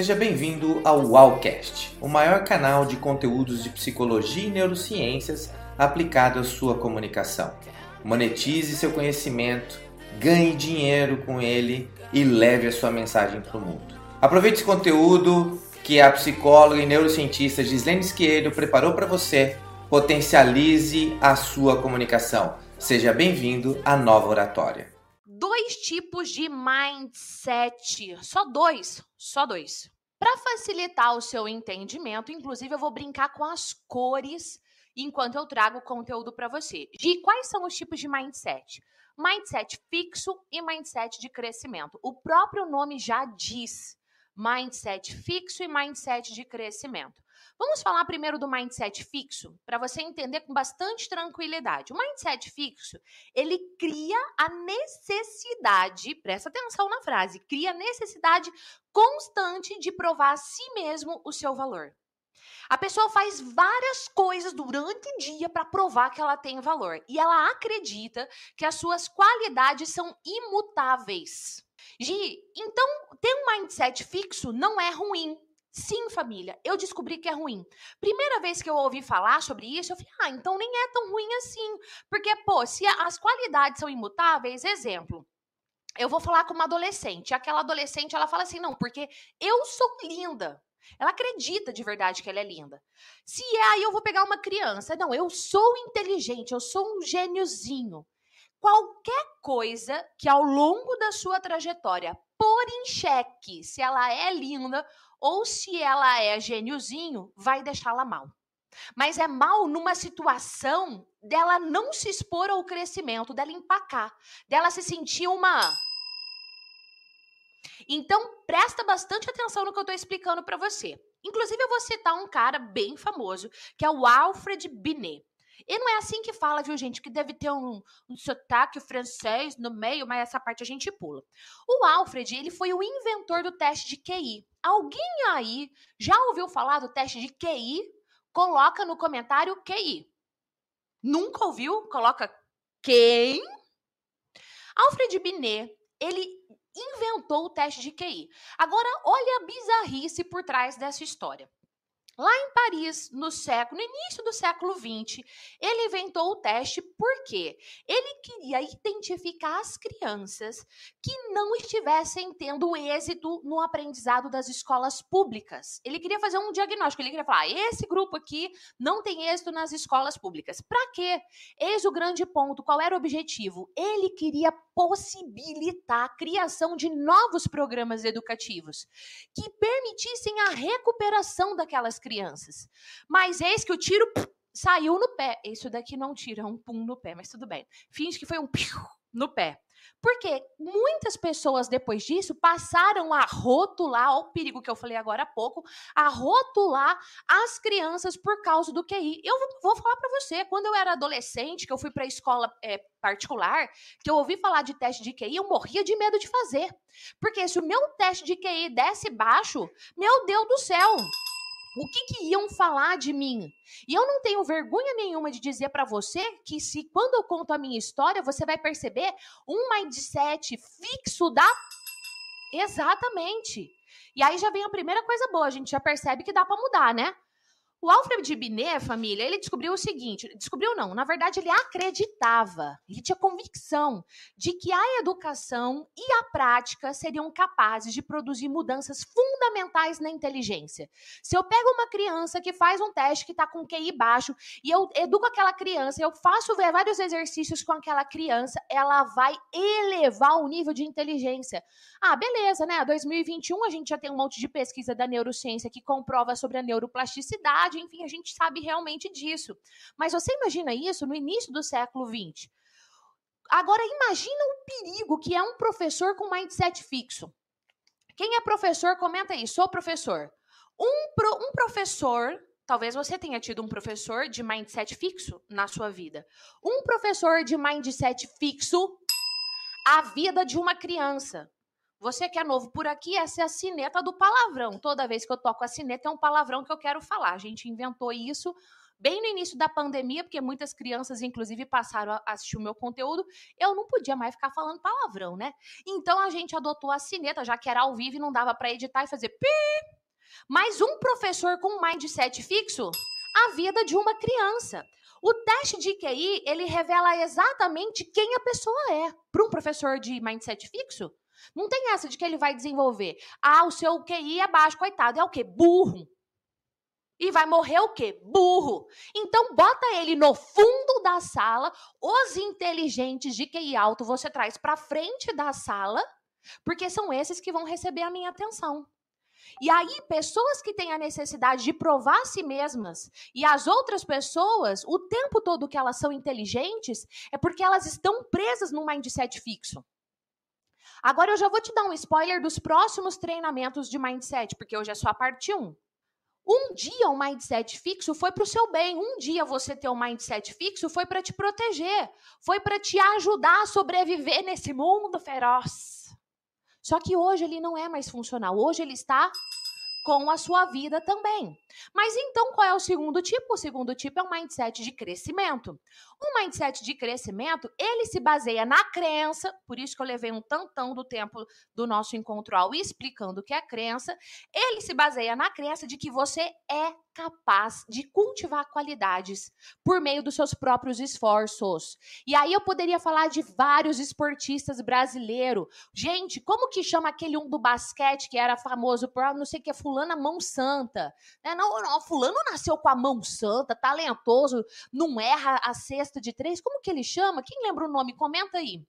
Seja bem-vindo ao Wowcast, o maior canal de conteúdos de psicologia e neurociências aplicado à sua comunicação. Monetize seu conhecimento, ganhe dinheiro com ele e leve a sua mensagem para o mundo. Aproveite esse conteúdo que a psicóloga e neurocientista Gislene Schiedo preparou para você. Potencialize a sua comunicação. Seja bem-vindo à nova oratória dois tipos de mindset. Só dois, só dois. Para facilitar o seu entendimento, inclusive eu vou brincar com as cores enquanto eu trago conteúdo para você. De quais são os tipos de mindset? Mindset fixo e mindset de crescimento. O próprio nome já diz mindset fixo e mindset de crescimento. Vamos falar primeiro do mindset fixo, para você entender com bastante tranquilidade. O mindset fixo, ele cria a necessidade, presta atenção na frase, cria a necessidade constante de provar a si mesmo o seu valor. A pessoa faz várias coisas durante o dia para provar que ela tem valor e ela acredita que as suas qualidades são imutáveis. Gi, então ter um mindset fixo não é ruim. Sim, família, eu descobri que é ruim. Primeira vez que eu ouvi falar sobre isso, eu falei, ah, então nem é tão ruim assim. Porque, pô, se as qualidades são imutáveis, exemplo, eu vou falar com uma adolescente. Aquela adolescente, ela fala assim, não, porque eu sou linda. Ela acredita de verdade que ela é linda. Se é, aí eu vou pegar uma criança. Não, eu sou inteligente, eu sou um gêniozinho. Qualquer coisa que ao longo da sua trajetória pôr em xeque se ela é linda ou se ela é gêniozinho, vai deixá-la mal. Mas é mal numa situação dela não se expor ao crescimento, dela empacar, dela se sentir uma. Então, presta bastante atenção no que eu estou explicando para você. Inclusive, eu vou citar um cara bem famoso, que é o Alfred Binet. E não é assim que fala, viu, gente? Que deve ter um, um sotaque francês no meio, mas essa parte a gente pula. O Alfred, ele foi o inventor do teste de QI. Alguém aí já ouviu falar do teste de QI? Coloca no comentário QI. Nunca ouviu? Coloca quem? Alfred Binet, ele inventou o teste de QI. Agora, olha a bizarrice por trás dessa história. Lá em Paris, no século, no início do século XX, ele inventou o teste porque ele queria identificar as crianças que não estivessem tendo êxito no aprendizado das escolas públicas. Ele queria fazer um diagnóstico, ele queria falar: esse grupo aqui não tem êxito nas escolas públicas. Para quê? Eis o grande ponto. Qual era o objetivo? Ele queria possibilitar a criação de novos programas educativos que permitissem a recuperação daquelas crianças. Mas eis que o tiro saiu no pé. Isso daqui não tira um pum no pé, mas tudo bem. Finge que foi um piu no pé. Porque muitas pessoas depois disso passaram a rotular, o perigo que eu falei agora há pouco, a rotular as crianças por causa do QI. Eu vou falar para você, quando eu era adolescente, que eu fui para a escola é, particular, que eu ouvi falar de teste de QI, eu morria de medo de fazer. Porque se o meu teste de QI desse baixo, meu Deus do céu, o que, que iam falar de mim? E eu não tenho vergonha nenhuma de dizer para você que se quando eu conto a minha história, você vai perceber um mindset fixo da Exatamente. E aí já vem a primeira coisa boa, a gente já percebe que dá para mudar, né? O Alfred Binet, família, ele descobriu o seguinte: descobriu não, na verdade ele acreditava, ele tinha convicção de que a educação e a prática seriam capazes de produzir mudanças fundamentais na inteligência. Se eu pego uma criança que faz um teste que está com QI baixo e eu educo aquela criança, eu faço vários exercícios com aquela criança, ela vai elevar o nível de inteligência. Ah, beleza, né? 2021 a gente já tem um monte de pesquisa da neurociência que comprova sobre a neuroplasticidade enfim, a gente sabe realmente disso. Mas você imagina isso no início do século XX. Agora, imagina o perigo que é um professor com mindset fixo. Quem é professor, comenta aí, sou professor. Um, pro, um professor, talvez você tenha tido um professor de mindset fixo na sua vida. Um professor de mindset fixo, a vida de uma criança. Você que é novo por aqui, essa é a sineta do palavrão. Toda vez que eu toco a sineta é um palavrão que eu quero falar. A gente inventou isso bem no início da pandemia, porque muitas crianças, inclusive, passaram a assistir o meu conteúdo, eu não podia mais ficar falando palavrão, né? Então a gente adotou a sineta, já que era ao vivo e não dava para editar e fazer pi. Mas um professor com um mindset fixo, a vida de uma criança. O teste de QI, ele revela exatamente quem a pessoa é. Para um professor de mindset fixo, não tem essa de que ele vai desenvolver. Ah, o seu QI é baixo, coitado. É o quê? Burro. E vai morrer o quê? Burro. Então, bota ele no fundo da sala. Os inteligentes de QI alto você traz para frente da sala, porque são esses que vão receber a minha atenção. E aí, pessoas que têm a necessidade de provar a si mesmas e as outras pessoas, o tempo todo que elas são inteligentes, é porque elas estão presas num mindset fixo. Agora eu já vou te dar um spoiler dos próximos treinamentos de mindset, porque hoje é só a parte 1. Um dia o um mindset fixo foi para o seu bem. Um dia você ter um mindset fixo foi para te proteger, foi para te ajudar a sobreviver nesse mundo feroz. Só que hoje ele não é mais funcional. Hoje ele está com a sua vida também. Mas então qual é o segundo tipo? O segundo tipo é um mindset de crescimento. O mindset de crescimento, ele se baseia na crença, por isso que eu levei um tantão do tempo do nosso encontro ao explicando o que é crença. Ele se baseia na crença de que você é capaz de cultivar qualidades por meio dos seus próprios esforços. E aí eu poderia falar de vários esportistas brasileiros. Gente, como que chama aquele um do basquete que era famoso por não sei o que, fulana mão santa? É, não, não, fulano nasceu com a mão santa, talentoso, não erra a cesta de três, como que ele chama? Quem lembra o nome? Comenta aí.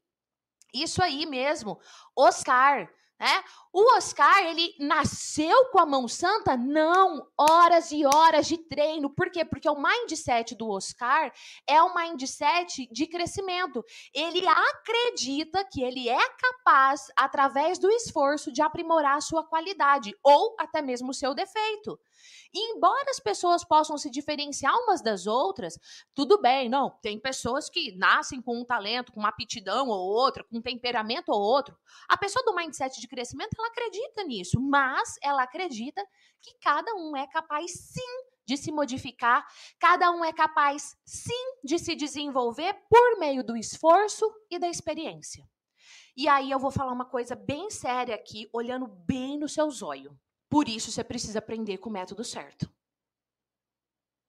Isso aí mesmo, Oscar. Né? O Oscar, ele nasceu com a mão santa? Não, horas e horas de treino. Por quê? Porque o mindset do Oscar é um mindset de crescimento. Ele acredita que ele é capaz, através do esforço, de aprimorar a sua qualidade ou até mesmo o seu defeito. E embora as pessoas possam se diferenciar umas das outras, tudo bem, não. Tem pessoas que nascem com um talento, com uma aptidão ou outra, com um temperamento ou outro. A pessoa do mindset de crescimento, ela acredita nisso, mas ela acredita que cada um é capaz sim de se modificar, cada um é capaz sim de se desenvolver por meio do esforço e da experiência. E aí eu vou falar uma coisa bem séria aqui, olhando bem no seu zóio. Por isso você precisa aprender com o método certo.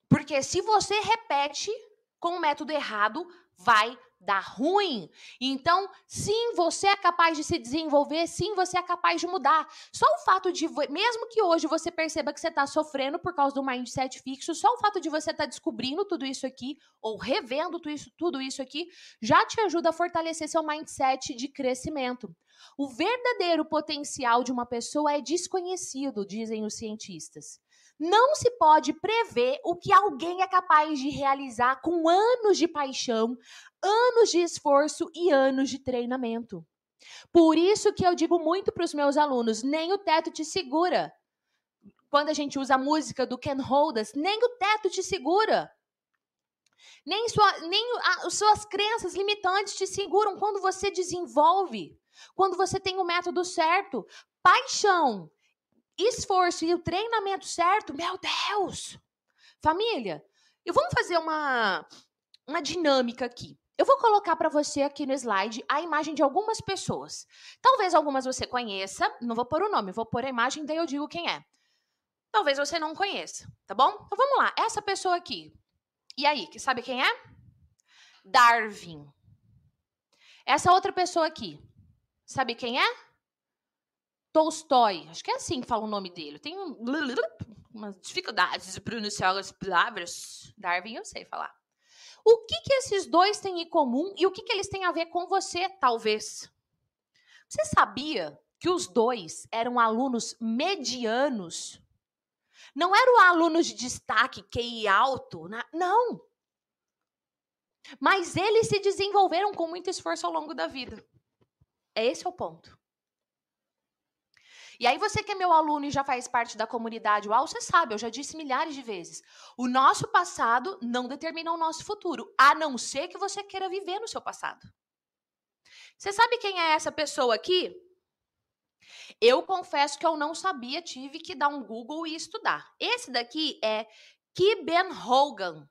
Porque se você repete com o método errado, vai dar ruim. Então, sim, você é capaz de se desenvolver, sim, você é capaz de mudar. Só o fato de, mesmo que hoje você perceba que você está sofrendo por causa do mindset fixo, só o fato de você estar tá descobrindo tudo isso aqui, ou revendo tudo isso, tudo isso aqui, já te ajuda a fortalecer seu mindset de crescimento. O verdadeiro potencial de uma pessoa é desconhecido, dizem os cientistas. Não se pode prever o que alguém é capaz de realizar com anos de paixão, anos de esforço e anos de treinamento. Por isso que eu digo muito para os meus alunos: nem o teto te segura. Quando a gente usa a música do Ken Holdas, nem o teto te segura. Nem, sua, nem as suas crenças limitantes te seguram quando você desenvolve, quando você tem o método certo. Paixão, esforço e o treinamento certo, meu Deus! Família, e vamos fazer uma, uma dinâmica aqui. Eu vou colocar para você aqui no slide a imagem de algumas pessoas. Talvez algumas você conheça, não vou pôr o nome, vou pôr a imagem, daí eu digo quem é. Talvez você não conheça, tá bom? Então vamos lá, essa pessoa aqui. E aí, sabe quem é? Darwin. Essa outra pessoa aqui, sabe quem é? Tolstói. Acho que é assim que fala o nome dele. Tem um, umas dificuldades de pronunciar as palavras. Darwin eu sei falar. O que, que esses dois têm em comum e o que, que eles têm a ver com você, talvez? Você sabia que os dois eram alunos medianos? Não eram alunos de destaque, QI alto, não. Mas eles se desenvolveram com muito esforço ao longo da vida. Esse é o ponto. E aí você que é meu aluno e já faz parte da comunidade UAU, você sabe, eu já disse milhares de vezes, o nosso passado não determina o nosso futuro, a não ser que você queira viver no seu passado. Você sabe quem é essa pessoa aqui? Eu confesso que eu não sabia, tive que dar um Google e estudar. Esse daqui é Ki Ben Hogan.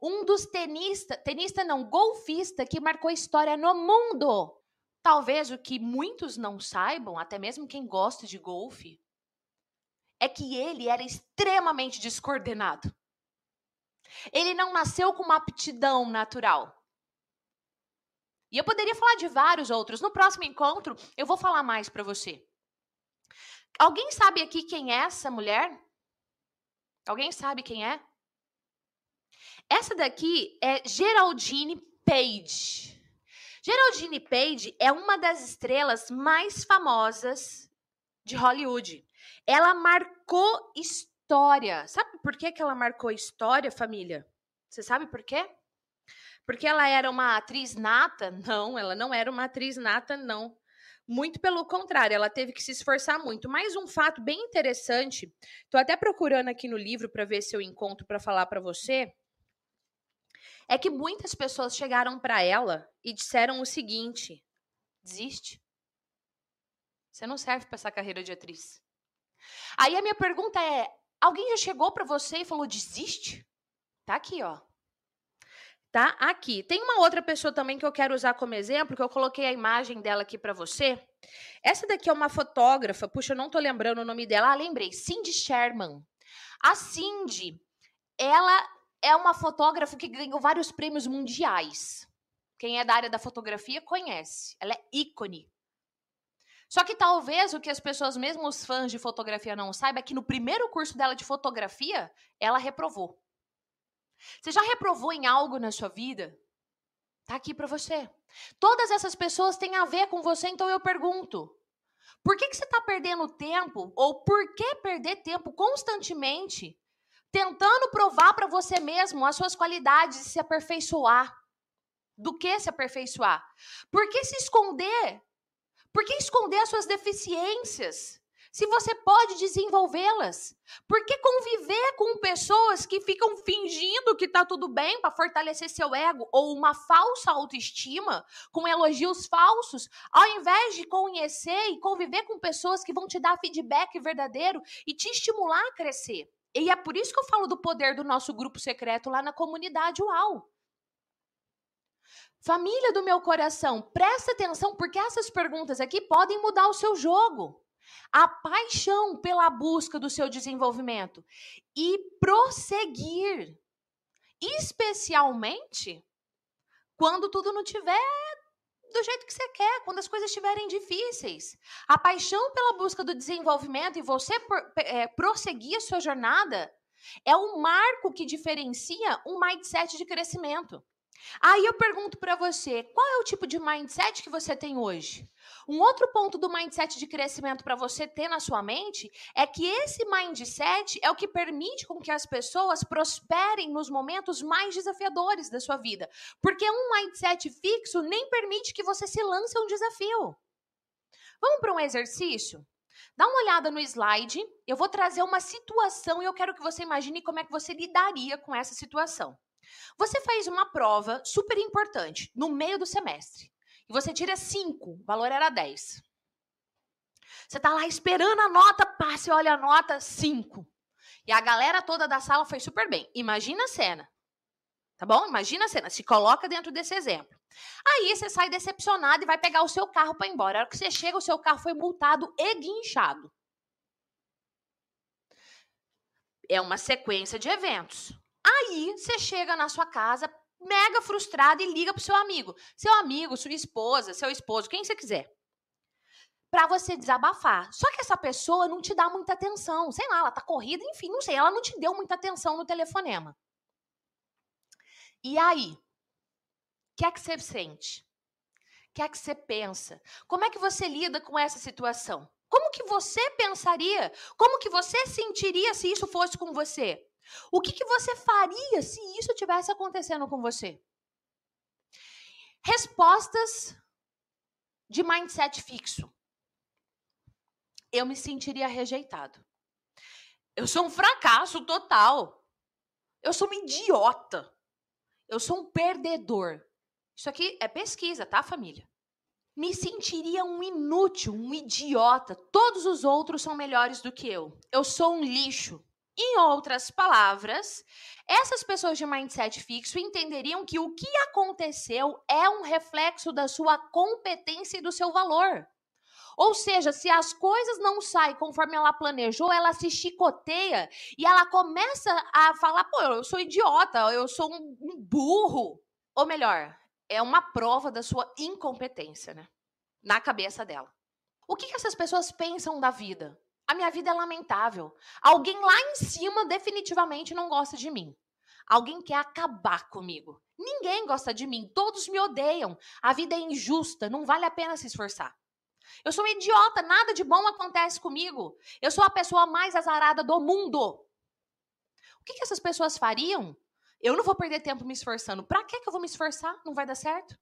um dos tenista, tenista não, golfista que marcou história no mundo. Talvez o que muitos não saibam, até mesmo quem gosta de golfe, é que ele era extremamente descoordenado. Ele não nasceu com uma aptidão natural. E eu poderia falar de vários outros. No próximo encontro, eu vou falar mais para você. Alguém sabe aqui quem é essa mulher? Alguém sabe quem é? Essa daqui é Geraldine Page. Geraldine Page é uma das estrelas mais famosas de Hollywood. Ela marcou história. Sabe por que, que ela marcou história, família? Você sabe por quê? Porque ela era uma atriz nata? Não, ela não era uma atriz nata, não. Muito pelo contrário, ela teve que se esforçar muito. Mais um fato bem interessante, estou até procurando aqui no livro para ver se eu encontro para falar para você, é que muitas pessoas chegaram para ela e disseram o seguinte: desiste. Você não serve para essa carreira de atriz. Aí a minha pergunta é: alguém já chegou para você e falou desiste? Tá aqui, ó tá? Aqui. Tem uma outra pessoa também que eu quero usar como exemplo, que eu coloquei a imagem dela aqui para você. Essa daqui é uma fotógrafa, puxa, eu não tô lembrando o nome dela. Ah, lembrei, Cindy Sherman. A Cindy, ela é uma fotógrafa que ganhou vários prêmios mundiais. Quem é da área da fotografia conhece. Ela é ícone. Só que talvez o que as pessoas, mesmo os fãs de fotografia, não saibam é que no primeiro curso dela de fotografia, ela reprovou. Você já reprovou em algo na sua vida? Tá aqui para você. Todas essas pessoas têm a ver com você, então eu pergunto: por que, que você está perdendo tempo, ou por que perder tempo constantemente tentando provar para você mesmo as suas qualidades e se aperfeiçoar? Do que se aperfeiçoar? Por que se esconder? Por que esconder as suas deficiências? se você pode desenvolvê-las? Por que conviver com pessoas que ficam fingindo que tá tudo bem para fortalecer seu ego ou uma falsa autoestima, com elogios falsos, ao invés de conhecer e conviver com pessoas que vão te dar feedback verdadeiro e te estimular a crescer? E é por isso que eu falo do poder do nosso grupo secreto lá na comunidade UAU. Família do meu coração, presta atenção porque essas perguntas aqui podem mudar o seu jogo a paixão pela busca do seu desenvolvimento e prosseguir, especialmente quando tudo não tiver do jeito que você quer, quando as coisas estiverem difíceis. A paixão pela busca do desenvolvimento e você é, prosseguir a sua jornada é o marco que diferencia um mindset de crescimento. Aí eu pergunto para você, qual é o tipo de mindset que você tem hoje? Um outro ponto do mindset de crescimento para você ter na sua mente é que esse mindset é o que permite com que as pessoas prosperem nos momentos mais desafiadores da sua vida. Porque um mindset fixo nem permite que você se lance a um desafio. Vamos para um exercício? Dá uma olhada no slide. Eu vou trazer uma situação e eu quero que você imagine como é que você lidaria com essa situação. Você faz uma prova super importante no meio do semestre e você tira 5, o valor era 10. Você tá lá esperando a nota, passe, olha a nota, 5. E a galera toda da sala foi super bem. Imagina a cena. Tá bom? Imagina a cena. Se coloca dentro desse exemplo. Aí você sai decepcionado e vai pegar o seu carro para embora. A hora que você chega, o seu carro foi multado e guinchado. É uma sequência de eventos. Aí você chega na sua casa, mega frustrado e liga pro seu amigo. Seu amigo, sua esposa, seu esposo, quem você quiser. Pra você desabafar. Só que essa pessoa não te dá muita atenção. Sei lá, ela tá corrida, enfim, não sei. Ela não te deu muita atenção no telefonema. E aí? O que é que você sente? O que é que você pensa? Como é que você lida com essa situação? Como que você pensaria? Como que você sentiria se isso fosse com você? O que, que você faria se isso tivesse acontecendo com você? Respostas de mindset fixo. Eu me sentiria rejeitado. Eu sou um fracasso total. Eu sou um idiota. Eu sou um perdedor. Isso aqui é pesquisa, tá, família? Me sentiria um inútil, um idiota. Todos os outros são melhores do que eu. Eu sou um lixo. Em outras palavras, essas pessoas de mindset fixo entenderiam que o que aconteceu é um reflexo da sua competência e do seu valor. Ou seja, se as coisas não saem conforme ela planejou, ela se chicoteia e ela começa a falar: pô, eu sou idiota, eu sou um, burro. Ou melhor, é uma prova da sua incompetência, né? Na cabeça dela. O que, que essas pessoas pensam da vida? A minha vida é lamentável. Alguém lá em cima definitivamente não gosta de mim. Alguém quer acabar comigo. Ninguém gosta de mim, todos me odeiam. A vida é injusta, não vale a pena se esforçar. Eu sou um idiota, nada de bom acontece comigo. Eu sou a pessoa mais azarada do mundo. O que, que essas pessoas fariam? Eu não vou perder tempo me esforçando. Pra que eu vou me esforçar? Não vai dar certo?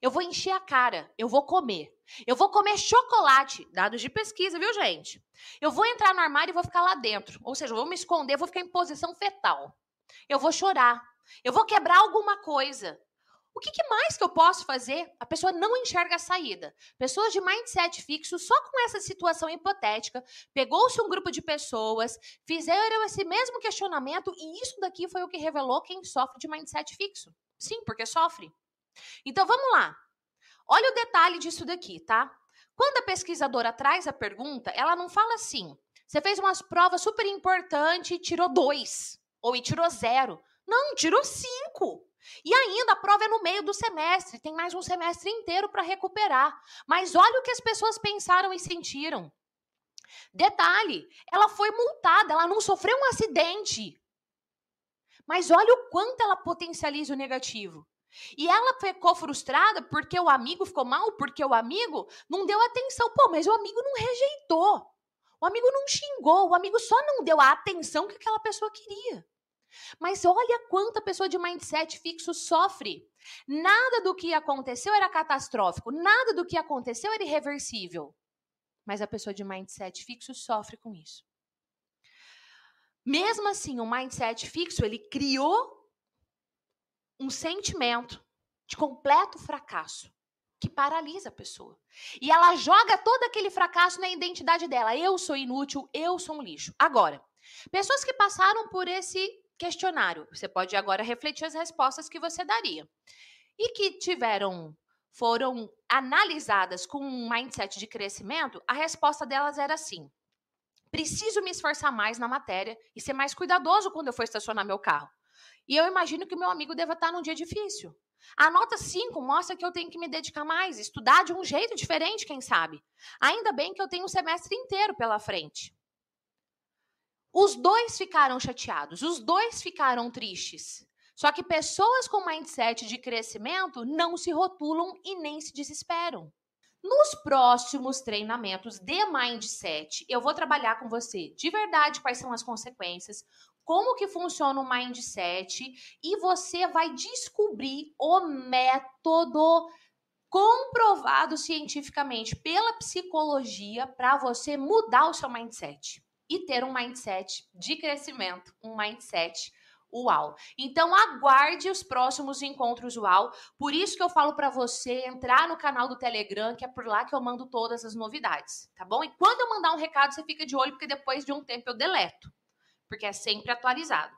Eu vou encher a cara, eu vou comer. Eu vou comer chocolate, dados de pesquisa, viu, gente? Eu vou entrar no armário e vou ficar lá dentro. Ou seja, eu vou me esconder, vou ficar em posição fetal. Eu vou chorar. Eu vou quebrar alguma coisa. O que, que, mais que eu posso fazer? A pessoa não enxerga a saída. Pessoas de mindset fixo, só com essa situação hipotética, pegou-se um grupo de pessoas, fizeram esse mesmo questionamento e isso daqui foi o que revelou quem sofre de mindset fixo. Sim, porque sofre. Então vamos lá. Olha o detalhe disso daqui, tá? Quando a pesquisadora traz a pergunta, ela não fala assim: você fez umas provas super importantes e tirou dois, ou e tirou zero. Não, tirou cinco. E ainda a prova é no meio do semestre, tem mais um semestre inteiro para recuperar. Mas olha o que as pessoas pensaram e sentiram. Detalhe, ela foi multada, ela não sofreu um acidente. Mas olha o quanto ela potencializa o negativo. E ela ficou frustrada porque o amigo ficou mal, porque o amigo não deu atenção. Pô, mas o amigo não rejeitou. O amigo não xingou, o amigo só não deu a atenção que aquela pessoa queria. Mas olha quanta pessoa de mindset fixo sofre. Nada do que aconteceu era catastrófico, nada do que aconteceu era irreversível. Mas a pessoa de mindset fixo sofre com isso. Mesmo assim, o mindset fixo, ele criou um sentimento de completo fracasso que paralisa a pessoa. E ela joga todo aquele fracasso na identidade dela. Eu sou inútil, eu sou um lixo. Agora, pessoas que passaram por esse questionário, você pode agora refletir as respostas que você daria. E que tiveram foram analisadas com um mindset de crescimento, a resposta delas era assim: preciso me esforçar mais na matéria e ser mais cuidadoso quando eu for estacionar meu carro. E eu imagino que meu amigo deva estar num dia difícil. A nota 5 mostra que eu tenho que me dedicar mais, estudar de um jeito diferente, quem sabe. Ainda bem que eu tenho um semestre inteiro pela frente. Os dois ficaram chateados, os dois ficaram tristes. Só que pessoas com mindset de crescimento não se rotulam e nem se desesperam. Nos próximos treinamentos de mindset, eu vou trabalhar com você de verdade quais são as consequências, como que funciona o mindset e você vai descobrir o método comprovado cientificamente pela psicologia para você mudar o seu mindset e ter um mindset de crescimento, um mindset UAU. Então aguarde os próximos encontros UAU. Por isso que eu falo para você entrar no canal do Telegram, que é por lá que eu mando todas as novidades, tá bom? E quando eu mandar um recado, você fica de olho porque depois de um tempo eu deleto porque é sempre atualizado.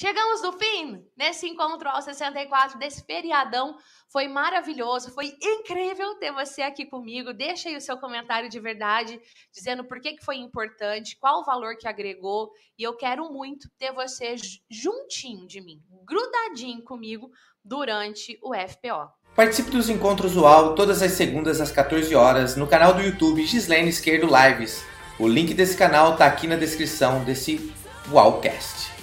Chegamos no fim nesse encontro ao 64 desse feriadão. Foi maravilhoso, foi incrível ter você aqui comigo. Deixa aí o seu comentário de verdade, dizendo por que, que foi importante, qual o valor que agregou. E eu quero muito ter você juntinho de mim, grudadinho comigo durante o FPO. Participe dos encontros UAU todas as segundas às 14 horas no canal do YouTube Gislene Esquerdo Lives. O link desse canal está aqui na descrição desse Wowcast.